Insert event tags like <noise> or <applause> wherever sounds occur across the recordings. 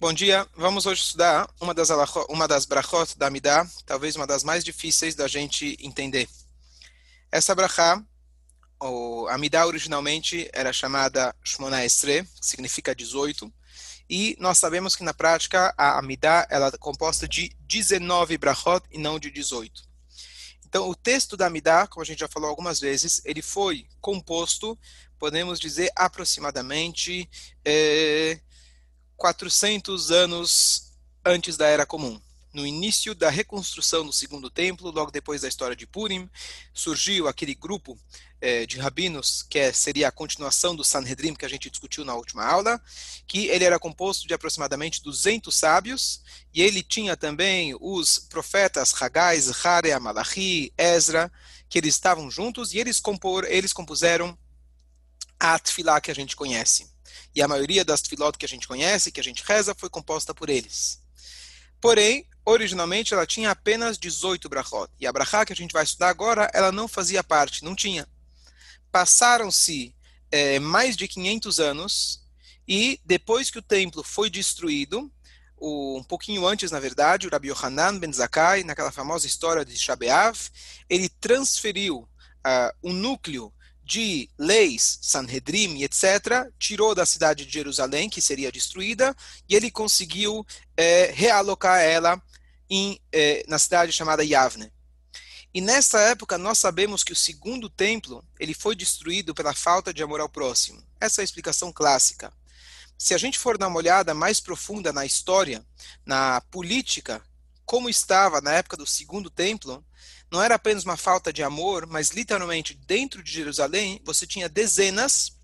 Bom dia, vamos hoje estudar uma das, uma das brachot da Amidah, talvez uma das mais difíceis da gente entender. Essa brachá, o Amidah originalmente era chamada Shmona Esre, que significa 18, e nós sabemos que na prática a Amidah ela é composta de 19 brachot e não de 18. Então, o texto da Amidah, como a gente já falou algumas vezes, ele foi composto, podemos dizer, aproximadamente... Eh, 400 anos antes da Era Comum. No início da reconstrução do Segundo Templo, logo depois da história de Purim, surgiu aquele grupo eh, de rabinos, que é, seria a continuação do Sanhedrin, que a gente discutiu na última aula, que ele era composto de aproximadamente 200 sábios, e ele tinha também os profetas Hagais, Harea, Malachi, Ezra, que eles estavam juntos, e eles, compor, eles compuseram a Tfilá que a gente conhece e a maioria das tefilot que a gente conhece, que a gente reza, foi composta por eles. Porém, originalmente ela tinha apenas 18 brachot, e a brachá que a gente vai estudar agora, ela não fazia parte, não tinha. Passaram-se é, mais de 500 anos, e depois que o templo foi destruído, um pouquinho antes, na verdade, o Rabbi Yohanan ben Zakkai, naquela famosa história de Shabeav, ele transferiu uh, o núcleo de leis, Sanhedrim, etc., tirou da cidade de Jerusalém, que seria destruída, e ele conseguiu é, realocar ela em, é, na cidade chamada Yavne. E nessa época nós sabemos que o segundo templo ele foi destruído pela falta de amor ao próximo. Essa é a explicação clássica. Se a gente for dar uma olhada mais profunda na história, na política, como estava na época do segundo templo, não era apenas uma falta de amor, mas literalmente dentro de Jerusalém você tinha dezenas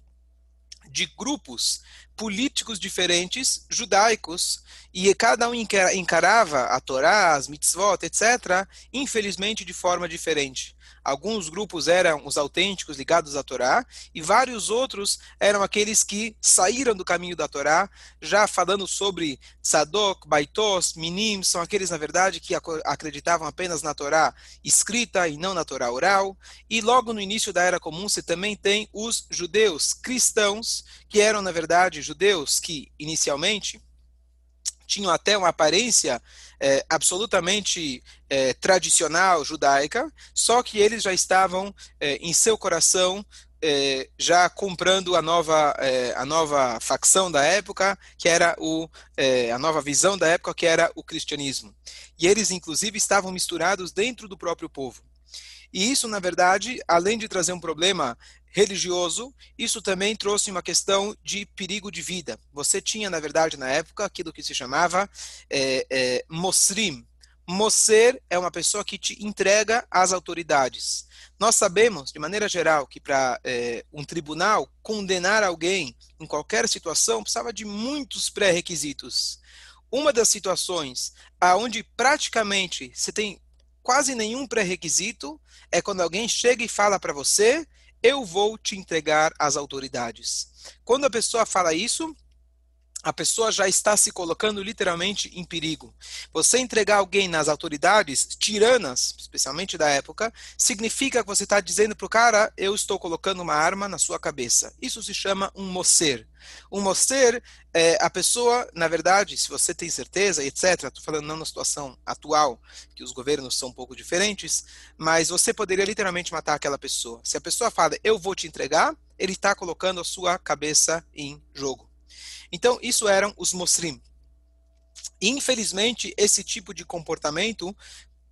de grupos políticos diferentes, judaicos, e cada um encarava a Torá, as mitzvot, etc., infelizmente de forma diferente. Alguns grupos eram os autênticos ligados à Torá, e vários outros eram aqueles que saíram do caminho da Torá, já falando sobre Tzadok, Baitos, Minim, são aqueles, na verdade, que acreditavam apenas na Torá escrita e não na Torá oral. E logo no início da Era Comum, você também tem os judeus cristãos, que eram, na verdade, judeus que, inicialmente, tinham até uma aparência é, absolutamente é, tradicional judaica, só que eles já estavam é, em seu coração é, já comprando a nova, é, a nova facção da época, que era o, é, a nova visão da época, que era o cristianismo. E eles, inclusive, estavam misturados dentro do próprio povo. E isso, na verdade, além de trazer um problema religioso, isso também trouxe uma questão de perigo de vida. Você tinha, na verdade, na época, aquilo que se chamava é, é, Mosrim. Moser é uma pessoa que te entrega às autoridades. Nós sabemos, de maneira geral, que para é, um tribunal condenar alguém em qualquer situação precisava de muitos pré-requisitos. Uma das situações aonde praticamente você tem quase nenhum pré-requisito é quando alguém chega e fala para você eu vou te entregar às autoridades. Quando a pessoa fala isso, a pessoa já está se colocando literalmente em perigo. Você entregar alguém nas autoridades tiranas, especialmente da época, significa que você está dizendo para o cara: eu estou colocando uma arma na sua cabeça. Isso se chama um mocer. Um mocer é a pessoa, na verdade, se você tem certeza, etc. Estou falando não na situação atual, que os governos são um pouco diferentes, mas você poderia literalmente matar aquela pessoa. Se a pessoa fala: eu vou te entregar, ele está colocando a sua cabeça em jogo. Então, isso eram os Mosrim. Infelizmente, esse tipo de comportamento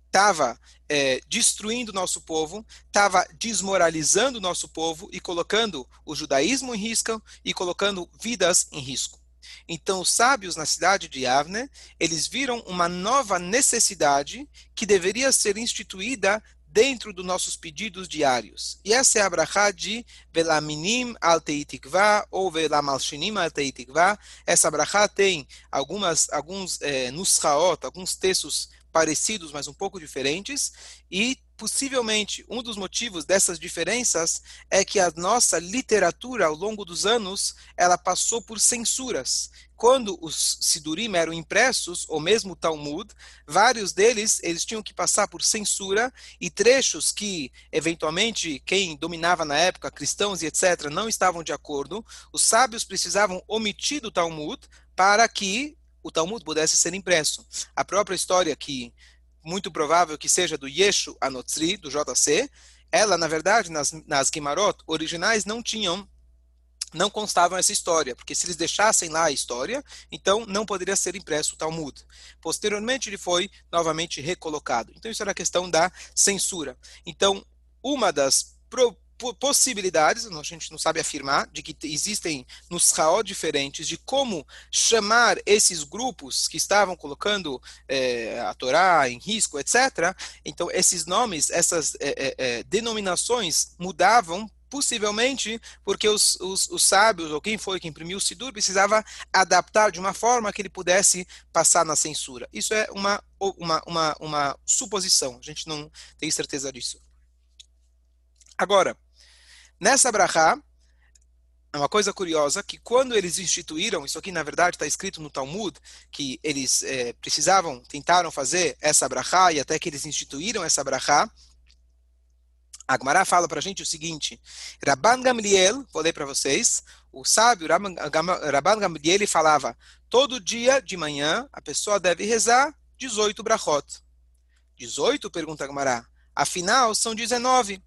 estava é, destruindo o nosso povo, estava desmoralizando o nosso povo e colocando o judaísmo em risco e colocando vidas em risco. Então, os sábios na cidade de Yavne, eles viram uma nova necessidade que deveria ser instituída dentro dos nossos pedidos diários. E essa é a brachá de Velaminim al Teitikvá ou Velamalshinim al Teitikvá. Essa brachá tem algumas, alguns é, nusraot, alguns textos parecidos, mas um pouco diferentes, e possivelmente um dos motivos dessas diferenças é que a nossa literatura ao longo dos anos, ela passou por censuras. Quando os Sidurim eram impressos, ou mesmo o Talmud, vários deles eles tinham que passar por censura e trechos que eventualmente quem dominava na época, cristãos e etc, não estavam de acordo, os sábios precisavam omitir do Talmud para que o Talmud pudesse ser impresso. A própria história que muito provável que seja do Yeshu Anotzri, do JC, ela, na verdade, nas, nas Guimarot originais não tinham não constavam essa história, porque se eles deixassem lá a história, então não poderia ser impresso o Talmud. Posteriormente ele foi novamente recolocado. Então isso era a questão da censura. Então, uma das possibilidades, a gente não sabe afirmar, de que existem nos Raó diferentes de como chamar esses grupos que estavam colocando é, a Torá em risco, etc. Então, esses nomes, essas é, é, denominações mudavam possivelmente porque os, os, os, sábios, ou quem foi que imprimiu o Sidur, precisava adaptar de uma forma que ele pudesse passar na censura. Isso é uma, uma, uma, uma suposição, a gente não tem certeza disso. Agora, nessa brachá, é uma coisa curiosa que quando eles instituíram, isso aqui na verdade está escrito no Talmud, que eles é, precisavam, tentaram fazer essa brachá e até que eles instituíram essa brachá, a Gemara fala para a gente o seguinte, Rabban Gamliel, vou ler para vocês, o sábio Rabban, Gamliel falava, todo dia de manhã a pessoa deve rezar 18 brachot. 18? Pergunta a Gemara. Afinal, são 19.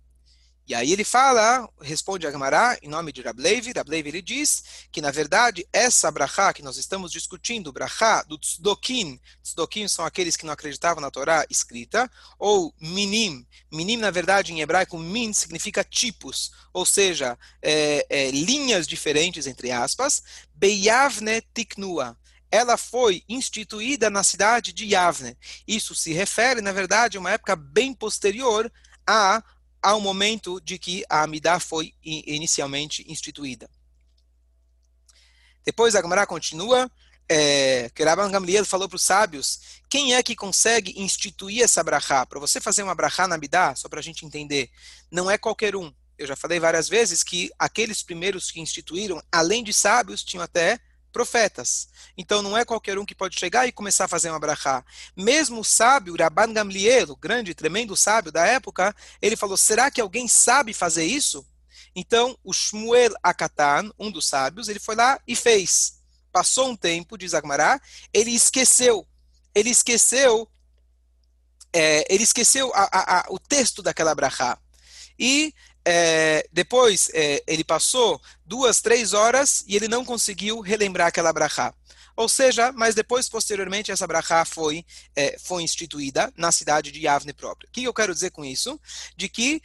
E aí ele fala, responde a Gemara em nome de Rableiv, Rableiv ele diz que na verdade essa brachá que nós estamos discutindo, brachá do tzdokim, tzdokim são aqueles que não acreditavam na Torá escrita, ou minim, minim na verdade em hebraico min significa tipos, ou seja, é, é, linhas diferentes entre aspas, beyavne tiknua, ela foi instituída na cidade de Yavne. Isso se refere, na verdade, a uma época bem posterior a ao momento de que a Amidah foi inicialmente instituída. Depois a Gemara continua, é, que Rabban Gamliel falou para os sábios, quem é que consegue instituir essa brachá? Para você fazer uma brachá na Amidah, só para a gente entender, não é qualquer um. Eu já falei várias vezes que aqueles primeiros que instituíram, além de sábios, tinham até profetas. Então não é qualquer um que pode chegar e começar a fazer uma brachá. Mesmo o sábio, Rabban Gamliel, o grande, tremendo sábio da época, ele falou, será que alguém sabe fazer isso? Então o Shmuel Akatan, um dos sábios, ele foi lá e fez. Passou um tempo, diz Agmará, ele esqueceu. Ele esqueceu é, ele esqueceu a, a, a, o texto daquela brachá. E é, depois é, ele passou duas, três horas e ele não conseguiu relembrar aquela brachá. Ou seja, mas depois, posteriormente, essa brachá foi, é, foi instituída na cidade de Yavne própria. O que eu quero dizer com isso? De que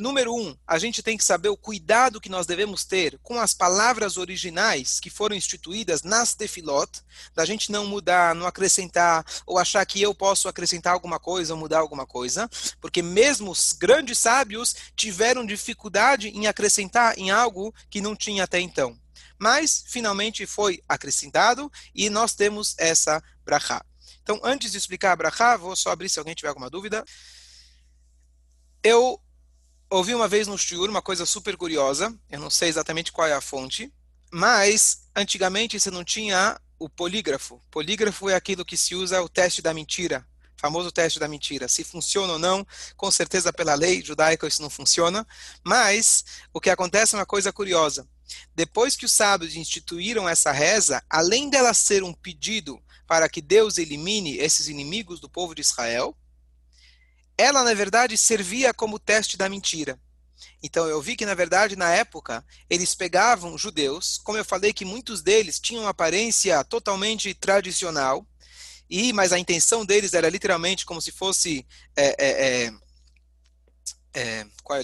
Número um, a gente tem que saber o cuidado que nós devemos ter com as palavras originais que foram instituídas nas tefilot, da gente não mudar, não acrescentar, ou achar que eu posso acrescentar alguma coisa ou mudar alguma coisa, porque mesmo os grandes sábios tiveram dificuldade em acrescentar em algo que não tinha até então. Mas, finalmente, foi acrescentado e nós temos essa brachá. Então, antes de explicar a brachá, vou só abrir se alguém tiver alguma dúvida. Eu ouvi uma vez no Shiur uma coisa super curiosa, eu não sei exatamente qual é a fonte, mas antigamente você não tinha o polígrafo. Polígrafo é aquilo que se usa o teste da mentira, famoso teste da mentira. Se funciona ou não, com certeza pela lei judaica isso não funciona, mas o que acontece é uma coisa curiosa. Depois que os sábios instituíram essa reza, além dela ser um pedido para que Deus elimine esses inimigos do povo de Israel, ela, na verdade, servia como teste da mentira. Então eu vi que, na verdade, na época, eles pegavam judeus, como eu falei que muitos deles tinham uma aparência totalmente tradicional, e mas a intenção deles era literalmente como se fosse. É, é, é, é qual é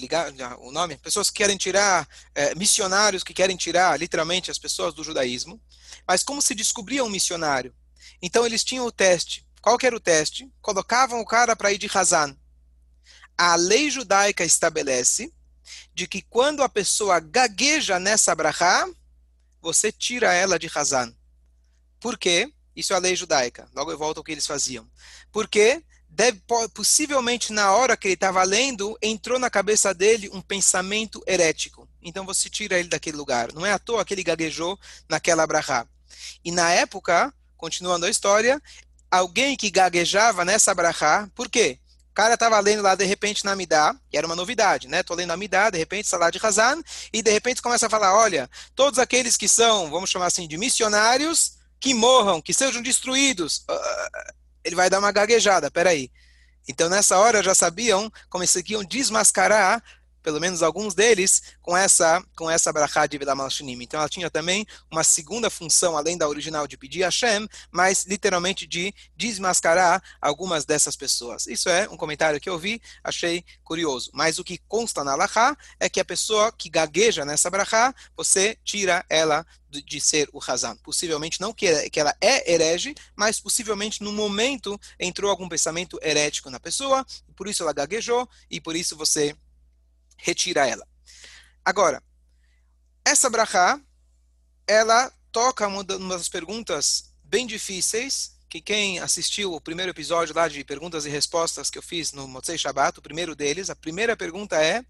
o nome? Pessoas que querem tirar, é, missionários que querem tirar literalmente as pessoas do judaísmo. Mas como se descobria um missionário? Então eles tinham o teste. Qual era o teste? Colocavam o cara para ir de Hazan a lei judaica estabelece de que quando a pessoa gagueja nessa brachá, você tira ela de Hazan. Por quê? Isso é a lei judaica. Logo eu volto ao que eles faziam. Porque deve, possivelmente na hora que ele estava lendo, entrou na cabeça dele um pensamento herético. Então você tira ele daquele lugar. Não é à toa que ele gaguejou naquela brachá. E na época, continuando a história, alguém que gaguejava nessa brachá, por quê? Cara estava lendo lá, de repente, na Amidá, e era uma novidade, né? Tô lendo a Amidá, de repente, Salah de Hazan, e de repente começa a falar, olha, todos aqueles que são, vamos chamar assim, de missionários, que morram, que sejam destruídos. Uh, ele vai dar uma gaguejada, peraí. Então, nessa hora, já sabiam como eles iam desmascarar pelo menos alguns deles, com essa com essa brachá de Vilam Shinim. Então ela tinha também uma segunda função, além da original de pedir Hashem, mas literalmente de desmascarar algumas dessas pessoas. Isso é um comentário que eu vi, achei curioso. Mas o que consta na Lachá é que a pessoa que gagueja nessa brachá, você tira ela de ser o Hazan. Possivelmente não que ela é herege, mas possivelmente no momento entrou algum pensamento herético na pessoa, por isso ela gaguejou e por isso você retira ela. Agora, essa brachá, ela toca uma das perguntas bem difíceis, que quem assistiu o primeiro episódio lá de perguntas e respostas que eu fiz no Motzei Shabbat, o primeiro deles, a primeira pergunta é,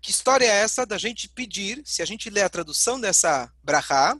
que história é essa da gente pedir, se a gente lê a tradução dessa brachá,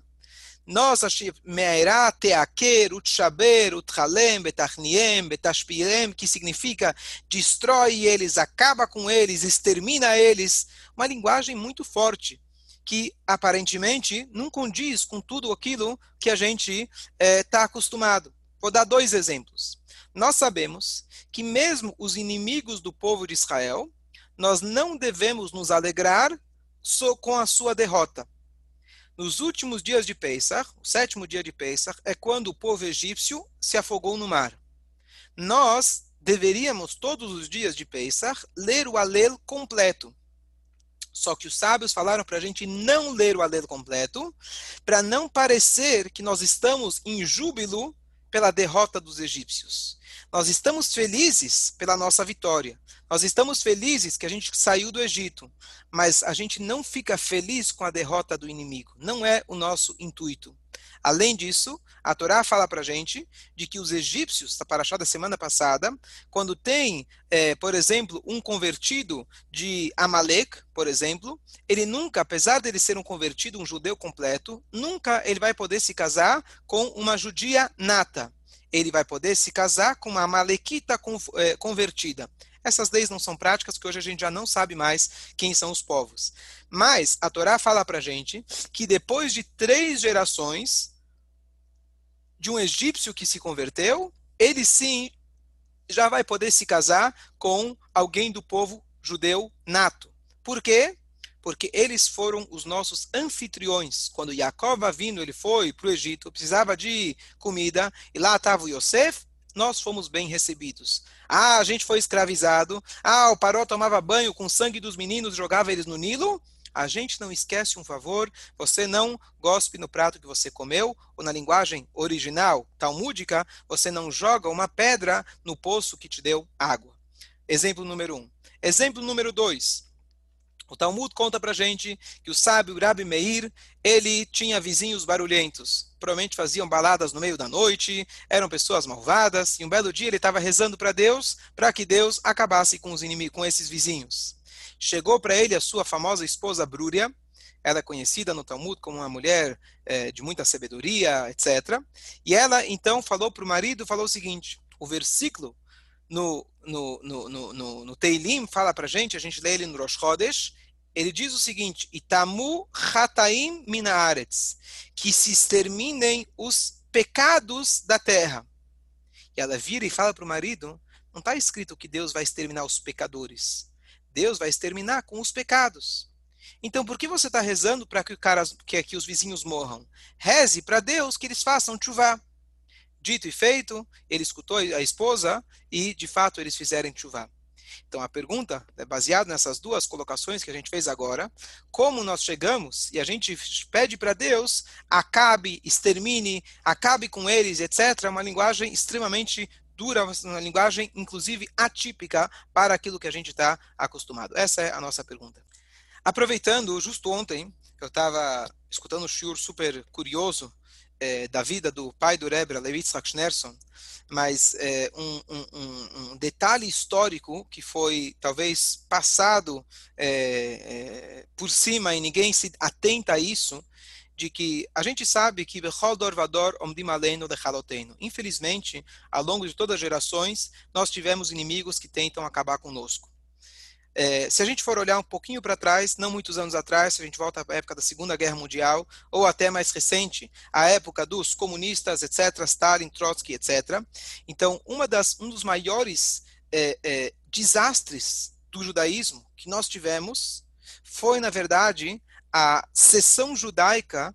nós, Meirá, Teaker, Utshaber, Utchalem, Betachniem, Betashpirem, que significa destrói eles, acaba com eles, extermina eles. Uma linguagem muito forte, que aparentemente não condiz com tudo aquilo que a gente está eh, acostumado. Vou dar dois exemplos. Nós sabemos que mesmo os inimigos do povo de Israel, nós não devemos nos alegrar com a sua derrota nos últimos dias de Pesach, o sétimo dia de Pesach, é quando o povo egípcio se afogou no mar. Nós deveríamos, todos os dias de Pesach, ler o Alel completo. Só que os sábios falaram para a gente não ler o Alel completo, para não parecer que nós estamos em júbilo pela derrota dos egípcios. Nós estamos felizes pela nossa vitória. Nós estamos felizes que a gente saiu do Egito, mas a gente não fica feliz com a derrota do inimigo. Não é o nosso intuito. Além disso, a Torá fala para a gente de que os egípcios, está paraxá da semana passada, quando tem, é, por exemplo, um convertido de Amalek, por exemplo, ele nunca, apesar dele ser um convertido, um judeu completo, nunca ele vai poder se casar com uma judia nata. Ele vai poder se casar com uma amalequita é, convertida. Essas leis não são práticas, porque hoje a gente já não sabe mais quem são os povos. Mas a Torá fala para gente que depois de três gerações de um egípcio que se converteu, ele sim já vai poder se casar com alguém do povo judeu nato. Por quê? Porque eles foram os nossos anfitriões. Quando Jacob vindo, ele foi para o Egito, precisava de comida, e lá estava o Yosef, nós fomos bem recebidos. Ah, a gente foi escravizado. Ah, o Paró tomava banho com sangue dos meninos, jogava eles no Nilo. A gente não esquece um favor, você não gospe no prato que você comeu, ou na linguagem original, talmúdica, você não joga uma pedra no poço que te deu água. Exemplo número um. Exemplo número dois. O Talmud conta pra gente que o sábio Rabi Meir, ele tinha vizinhos barulhentos. Provavelmente faziam baladas no meio da noite, eram pessoas malvadas, e um belo dia ele estava rezando para Deus, para que Deus acabasse com os inimigos, com esses vizinhos. Chegou para ele a sua famosa esposa Brúria, ela é conhecida no Talmud como uma mulher é, de muita sabedoria, etc. E ela então falou para o marido, falou o seguinte, o versículo no, no, no, no, no, no Teilim fala para gente, a gente lê ele no Rosh Chodesh, ele diz o seguinte, Itamu hataim minaaretz, que se exterminem os pecados da terra. E ela vira e fala para o marido, não está escrito que Deus vai exterminar os pecadores. Deus vai exterminar com os pecados. Então, por que você está rezando para que, que, que os vizinhos morram? Reze para Deus que eles façam chuva. Dito e feito, ele escutou a esposa e, de fato, eles fizeram chuva. Então, a pergunta é baseada nessas duas colocações que a gente fez agora: como nós chegamos e a gente pede para Deus, acabe, extermine, acabe com eles, etc. É uma linguagem extremamente dura, uma linguagem, inclusive, atípica para aquilo que a gente está acostumado. Essa é a nossa pergunta. Aproveitando, justo ontem, eu estava escutando um shiur super curioso é, da vida do pai do Rebbe, Levi Yitzhak mas é, um, um, um, detalhe histórico que foi talvez passado é, é, por cima e ninguém se atenta a isso, de que a gente sabe que Infelizmente, ao longo de todas as gerações, nós tivemos inimigos que tentam acabar conosco. É, se a gente for olhar um pouquinho para trás, não muitos anos atrás, se a gente volta à época da Segunda Guerra Mundial, ou até mais recente, a época dos comunistas, etc., Stalin, Trotsky, etc. Então, uma das, um dos maiores é, é, desastres do judaísmo que nós tivemos foi, na verdade, a seção judaica,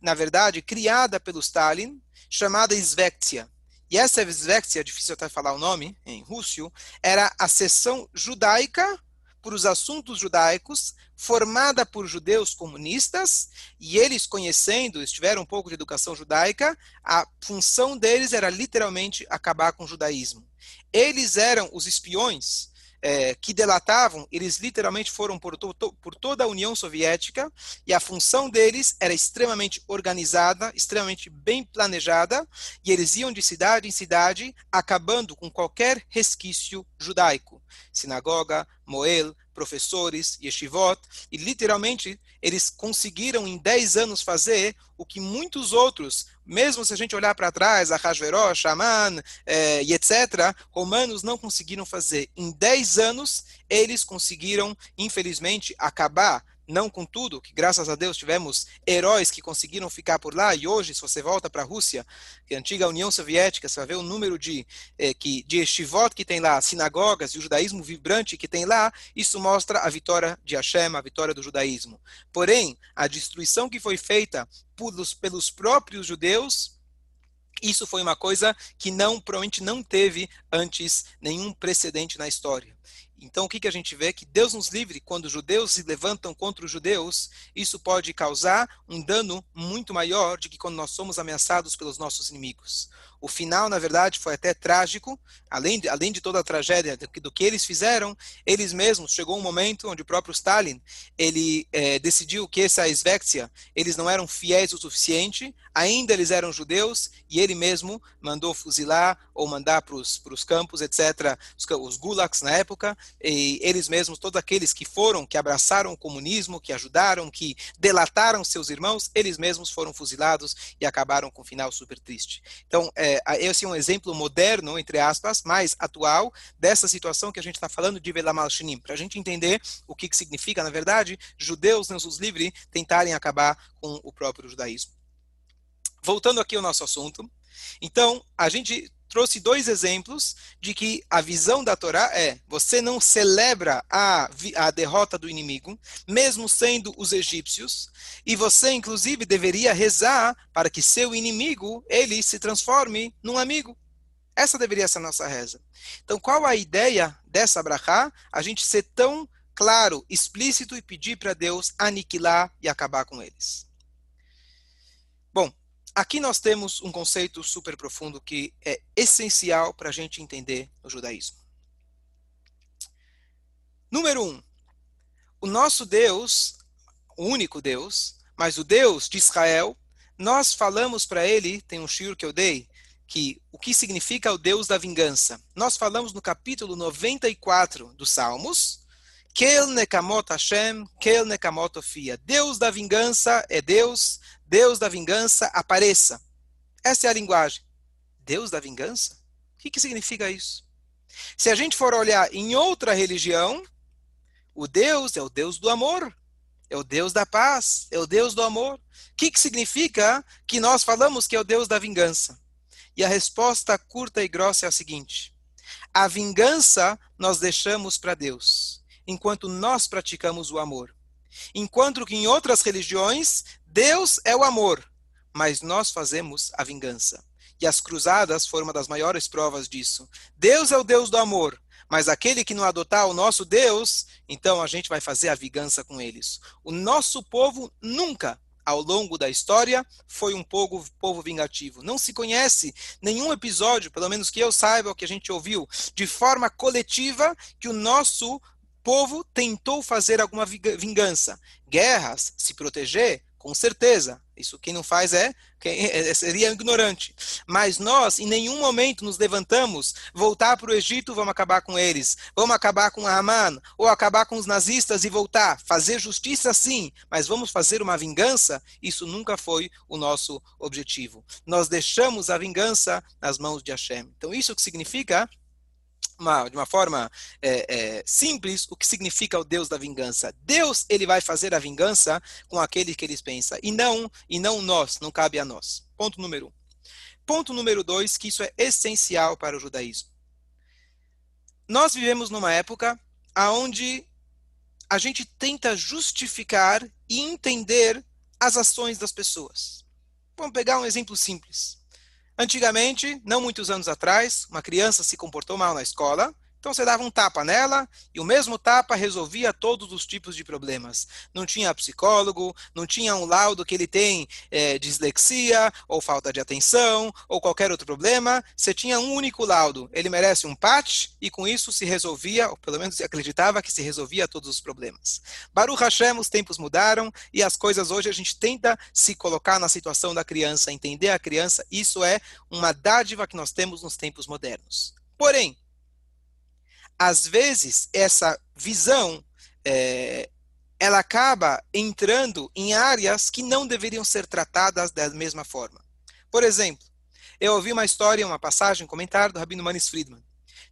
na verdade, criada pelo Stalin, chamada Svektia. E essa Svektia, difícil até falar o nome em russo, era a seção judaica por os assuntos judaicos, formada por judeus comunistas, e eles conhecendo, eles tiveram um pouco de educação judaica, a função deles era literalmente acabar com o judaísmo. Eles eram os espiões é, que delatavam, eles literalmente foram por, to, por, toda a União Soviética e a função deles era extremamente organizada, extremamente bem planejada, e eles iam de cidade em cidade, acabando com qualquer resquício judaico. Sinagoga, moel, professores, yeshivot, e literalmente eles conseguiram em 10 anos fazer o que muitos outros, mesmo se a gente olhar para trás, Ahasverosh, Shaman eh, e etc., romanos não conseguiram fazer. Em 10 anos, eles conseguiram, infelizmente, acabar não com tudo, que graças a Deus tivemos heróis que conseguiram ficar por lá, e hoje, se você volta para a Rússia, que é a antiga União Soviética, você vai ver o número de, eh, que, de estivot que tem lá, sinagogas e o judaísmo vibrante que tem lá, isso mostra a vitória de Hashem, a vitória do judaísmo. Porém, a destruição que foi feita pelos, pelos próprios judeus, isso foi uma coisa que não provavelmente não teve antes nenhum precedente na história. Então, o que, que a gente vê? Que Deus nos livre, quando os judeus se levantam contra os judeus, isso pode causar um dano muito maior do que quando nós somos ameaçados pelos nossos inimigos. O final, na verdade, foi até trágico, além de, além de toda a tragédia do que, do que eles fizeram, eles mesmos, chegou um momento onde o próprio Stalin, ele é, decidiu que essa Svektia, eles não eram fiéis o suficiente, ainda eles eram judeus, e ele mesmo mandou fuzilar ou mandar para os campos, etc., os, os gulags na época, e eles mesmos, todos aqueles que foram, que abraçaram o comunismo, que ajudaram, que delataram seus irmãos, eles mesmos foram fuzilados e acabaram com um final super triste. Então, é, esse é um exemplo moderno, entre aspas, mais atual, dessa situação que a gente está falando de Velamal Shinim, para a gente entender o que, que significa, na verdade, judeus, Deus os livre, tentarem acabar com o próprio judaísmo. Voltando aqui ao nosso assunto, então, a gente trouxe dois exemplos de que a visão da Torá é: você não celebra a, a derrota do inimigo, mesmo sendo os egípcios, e você, inclusive, deveria rezar para que seu inimigo ele se transforme num amigo. Essa deveria ser a nossa reza. Então, qual a ideia dessa brachá? A gente ser tão claro, explícito e pedir para Deus aniquilar e acabar com eles. Aqui nós temos um conceito super profundo que é essencial para a gente entender o judaísmo. Número um, o nosso Deus, o único Deus, mas o Deus de Israel, nós falamos para ele, tem um shir que eu dei, que o que significa o Deus da vingança. Nós falamos no capítulo 94 dos Salmos, Kel Nekamot Hashem, Kel Nekamot Ofia. Deus da vingança é Deus, Deus da vingança apareça. Essa é a linguagem. Deus da vingança? O que, que significa isso? Se a gente for olhar em outra religião, o Deus é o Deus do amor, é o Deus da paz, é o Deus do amor. O que, que significa que nós falamos que é o Deus da vingança? E a resposta curta e grossa é a seguinte: a vingança nós deixamos para Deus, enquanto nós praticamos o amor. Enquanto que em outras religiões, Deus é o amor, mas nós fazemos a vingança. E as cruzadas foram uma das maiores provas disso. Deus é o Deus do amor, mas aquele que não adotar o nosso Deus, então a gente vai fazer a vingança com eles. O nosso povo nunca, ao longo da história, foi um povo, povo vingativo. Não se conhece nenhum episódio, pelo menos que eu saiba, o que a gente ouviu, de forma coletiva, que o nosso povo tentou fazer alguma vingança. Guerras, se proteger, com certeza. Isso quem não faz é, quem, <laughs> é, seria ignorante. Mas nós, em nenhum momento, nos levantamos, voltar para o Egito, vamos acabar com eles. Vamos acabar com Haman, ou acabar com os nazistas e voltar. Fazer justiça, sim, mas vamos fazer uma vingança? Isso nunca foi o nosso objetivo. Nós deixamos a vingança nas mãos de Hashem. Então, isso que significa uma, de uma forma é, é, simples o que significa o Deus da vingança. Deus ele vai fazer a vingança com aquele que eles pensam e não e não nós, não cabe a nós. Ponto número um. Ponto número dois, que isso é essencial para o judaísmo. Nós vivemos numa época aonde a gente tenta justificar e entender as ações das pessoas. Vamos pegar um exemplo simples. Antigamente, não muitos anos atrás, uma criança se comportou mal na escola, então você dava um tapa nela e o mesmo tapa resolvia todos os tipos de problemas. Não tinha psicólogo, não tinha um laudo que ele tem é, dislexia ou falta de atenção ou qualquer outro problema. Você tinha um único laudo. Ele merece um patch e com isso se resolvia, ou pelo menos acreditava que se resolvia todos os problemas. Baruch Hashem, os tempos mudaram e as coisas hoje a gente tenta se colocar na situação da criança, entender a criança. Isso é uma dádiva que nós temos nos tempos modernos. Porém, às vezes, essa visão é, ela acaba entrando em áreas que não deveriam ser tratadas da mesma forma. Por exemplo, eu ouvi uma história, uma passagem, um comentário do Rabino Manis Friedman.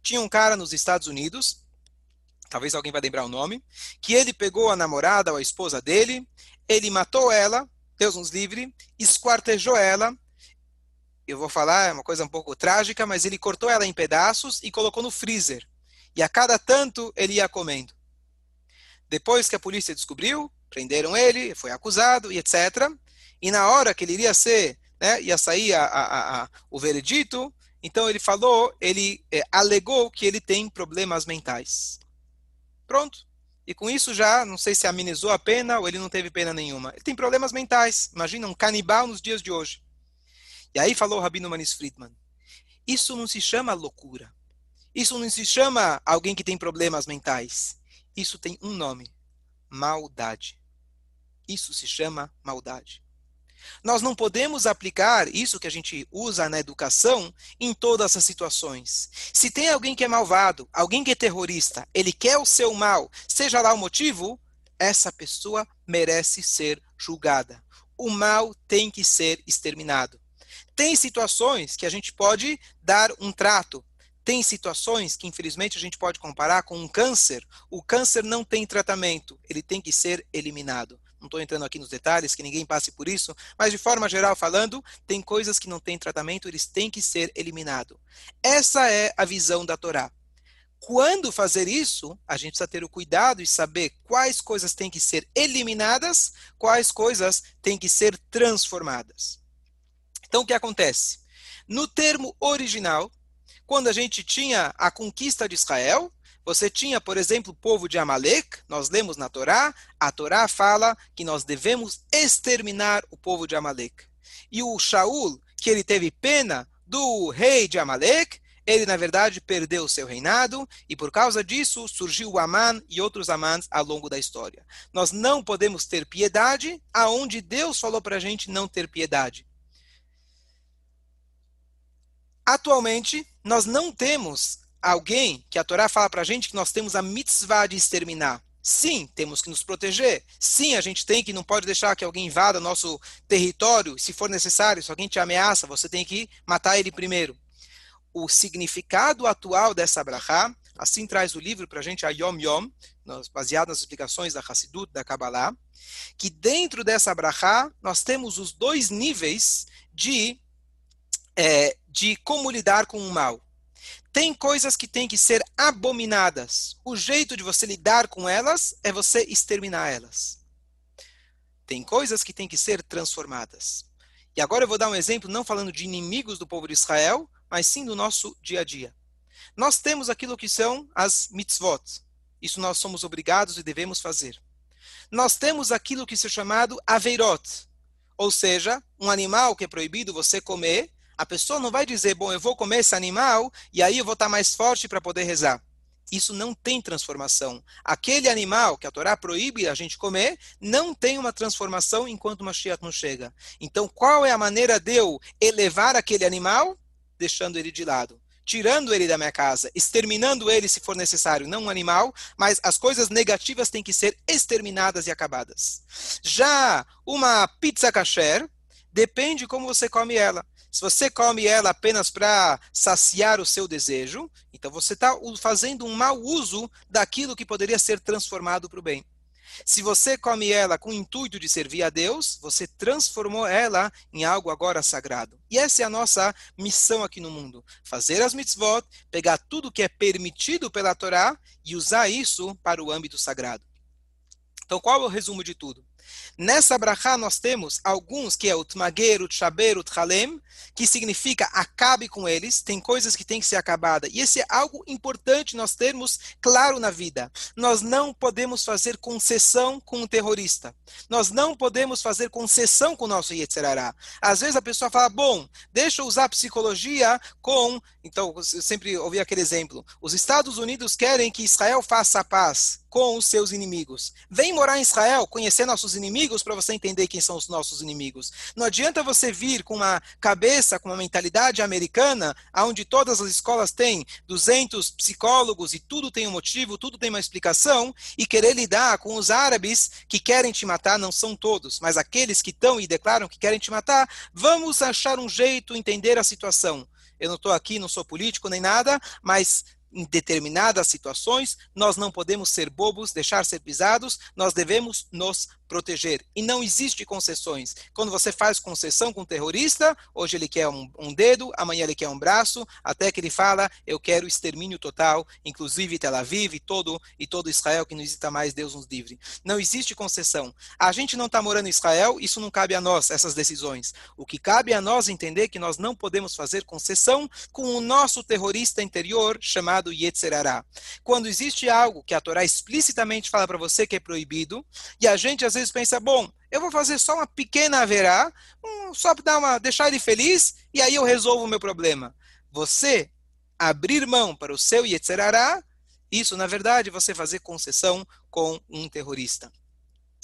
Tinha um cara nos Estados Unidos, talvez alguém vai lembrar o nome, que ele pegou a namorada ou a esposa dele, ele matou ela, Deus nos livre, esquartejou ela. Eu vou falar, é uma coisa um pouco trágica, mas ele cortou ela em pedaços e colocou no freezer e a cada tanto ele ia comendo. Depois que a polícia descobriu, prenderam ele, foi acusado e etc. E na hora que ele iria ser, né, ia sair a, a, a, o veredito, então ele falou, ele é, alegou que ele tem problemas mentais. Pronto. E com isso já, não sei se amenizou a pena ou ele não teve pena nenhuma. Ele tem problemas mentais. Imagina um canibal nos dias de hoje. E aí falou o Rabino Manis Friedman. Isso não se chama loucura. Isso não se chama alguém que tem problemas mentais. Isso tem um nome: maldade. Isso se chama maldade. Nós não podemos aplicar isso que a gente usa na educação em todas as situações. Se tem alguém que é malvado, alguém que é terrorista, ele quer o seu mal, seja lá o motivo, essa pessoa merece ser julgada. O mal tem que ser exterminado. Tem situações que a gente pode dar um trato, tem situações que, infelizmente, a gente pode comparar com um câncer. O câncer não tem tratamento, ele tem que ser eliminado. Não estou entrando aqui nos detalhes, que ninguém passe por isso, mas de forma geral falando, tem coisas que não têm tratamento, eles têm que ser eliminados. Essa é a visão da Torá. Quando fazer isso, a gente precisa ter o cuidado e saber quais coisas têm que ser eliminadas, quais coisas têm que ser transformadas. Então, o que acontece? No termo original, quando a gente tinha a conquista de Israel, você tinha, por exemplo, o povo de Amalek, nós lemos na Torá, a Torá fala que nós devemos exterminar o povo de Amalek. E o Shaul, que ele teve pena do rei de Amalek, ele na verdade perdeu o seu reinado e por causa disso surgiu o Aman e outros Amans ao longo da história. Nós não podemos ter piedade aonde Deus falou para a gente não ter piedade. Atualmente, nós não temos alguém que a Torá fala para a gente que nós temos a mitzvah de exterminar. Sim, temos que nos proteger. Sim, a gente tem que não pode deixar que alguém invada nosso território. Se for necessário, se alguém te ameaça, você tem que matar ele primeiro. O significado atual dessa brachá, assim traz o livro para a gente, a Yom Yom, baseado nas explicações da Hassidut, da Kabbalah, que dentro dessa brachá nós temos os dois níveis de é, de como lidar com o mal. Tem coisas que têm que ser abominadas. O jeito de você lidar com elas é você exterminar elas. Tem coisas que têm que ser transformadas. E agora eu vou dar um exemplo, não falando de inimigos do povo de Israel, mas sim do nosso dia a dia. Nós temos aquilo que são as mitzvot. Isso nós somos obrigados e devemos fazer. Nós temos aquilo que é chamado aveirot, ou seja, um animal que é proibido você comer, a pessoa não vai dizer, bom, eu vou comer esse animal e aí eu vou estar mais forte para poder rezar. Isso não tem transformação. Aquele animal que a Torá proíbe a gente comer não tem uma transformação enquanto o Mashiach não chega. Então, qual é a maneira de eu elevar aquele animal? Deixando ele de lado tirando ele da minha casa, exterminando ele se for necessário, não um animal, mas as coisas negativas têm que ser exterminadas e acabadas. Já uma pizza kasher, depende como você come ela. Se você come ela apenas para saciar o seu desejo, então você está fazendo um mau uso daquilo que poderia ser transformado para o bem. Se você come ela com o intuito de servir a Deus, você transformou ela em algo agora sagrado. E essa é a nossa missão aqui no mundo: fazer as mitzvot, pegar tudo que é permitido pela Torá e usar isso para o âmbito sagrado. Então, qual é o resumo de tudo? Nessa brachá nós temos alguns que é o tmager, o o tchalem, que significa acabe com eles, tem coisas que têm que ser acabadas. E esse é algo importante nós termos claro na vida. Nós não podemos fazer concessão com um terrorista. Nós não podemos fazer concessão com o nosso Yetzerará. Às vezes a pessoa fala, bom, deixa eu usar psicologia com... Então, eu sempre ouvi aquele exemplo. Os Estados Unidos querem que Israel faça a paz com os seus inimigos. Vem morar em Israel, conhecer nossos inimigos para você entender quem são os nossos inimigos. Não adianta você vir com uma cabeça, com uma mentalidade americana, onde todas as escolas têm 200 psicólogos e tudo tem um motivo, tudo tem uma explicação, e querer lidar com os árabes que querem te matar, não são todos, mas aqueles que estão e declaram que querem te matar, vamos achar um jeito, entender a situação. Eu não estou aqui, não sou político nem nada, mas em determinadas situações, nós não podemos ser bobos, deixar ser pisados, nós devemos nos proteger. E não existe concessões. Quando você faz concessão com um terrorista, hoje ele quer um, um, dedo, amanhã ele quer um braço, até que ele fala, eu quero extermínio total, inclusive Tel Aviv e todo, e todo Israel, que não exista mais, Deus nos livre. Não existe concessão. A gente não está morando em Israel, isso não cabe a nós, essas decisões. O que cabe a nós entender que nós não podemos fazer concessão com o nosso terrorista interior, chamado Yetzerará. Quando existe algo que a Torá explicitamente fala para você que é proibido, e a gente às vezes pensa, bom, eu vou fazer só uma pequena haverá, um, só para deixar ele feliz, e aí eu resolvo o meu problema. Você abrir mão para o seu Yetzerará, isso, na verdade, você fazer concessão com um terrorista.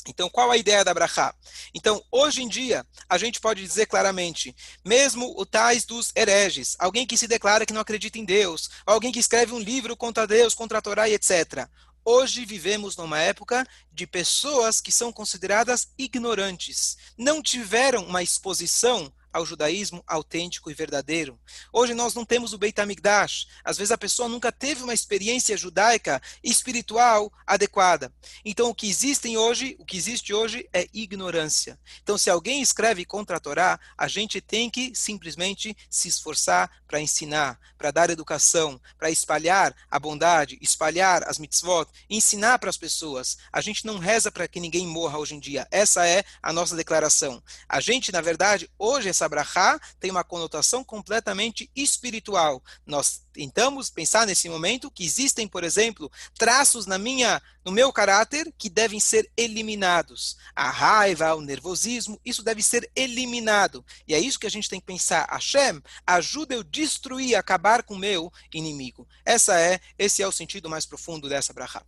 Então, qual a ideia da Brachá? Então, hoje em dia, a gente pode dizer claramente, mesmo o tais dos hereges, alguém que se declara que não acredita em Deus, alguém que escreve um livro contra Deus, contra a Torá e etc. Hoje vivemos numa época de pessoas que são consideradas ignorantes, não tiveram uma exposição ao judaísmo autêntico e verdadeiro. Hoje nós não temos o Beit HaMikdash. Às vezes a pessoa nunca teve uma experiência judaica espiritual adequada. Então o que existe hoje, o que existe hoje é ignorância. Então se alguém escreve contra a Torá, a gente tem que simplesmente se esforçar para ensinar, para dar educação, para espalhar a bondade, espalhar as mitzvot, ensinar para as pessoas. A gente não reza para que ninguém morra hoje em dia. Essa é a nossa declaração. A gente, na verdade, hoje essa essa tem uma conotação completamente espiritual. Nós tentamos pensar nesse momento que existem, por exemplo, traços na minha, no meu caráter que devem ser eliminados. A raiva, o nervosismo, isso deve ser eliminado. E é isso que a gente tem que pensar. Hashem, ajuda eu destruir, acabar com o meu inimigo. Essa é, esse é o sentido mais profundo dessa brachá.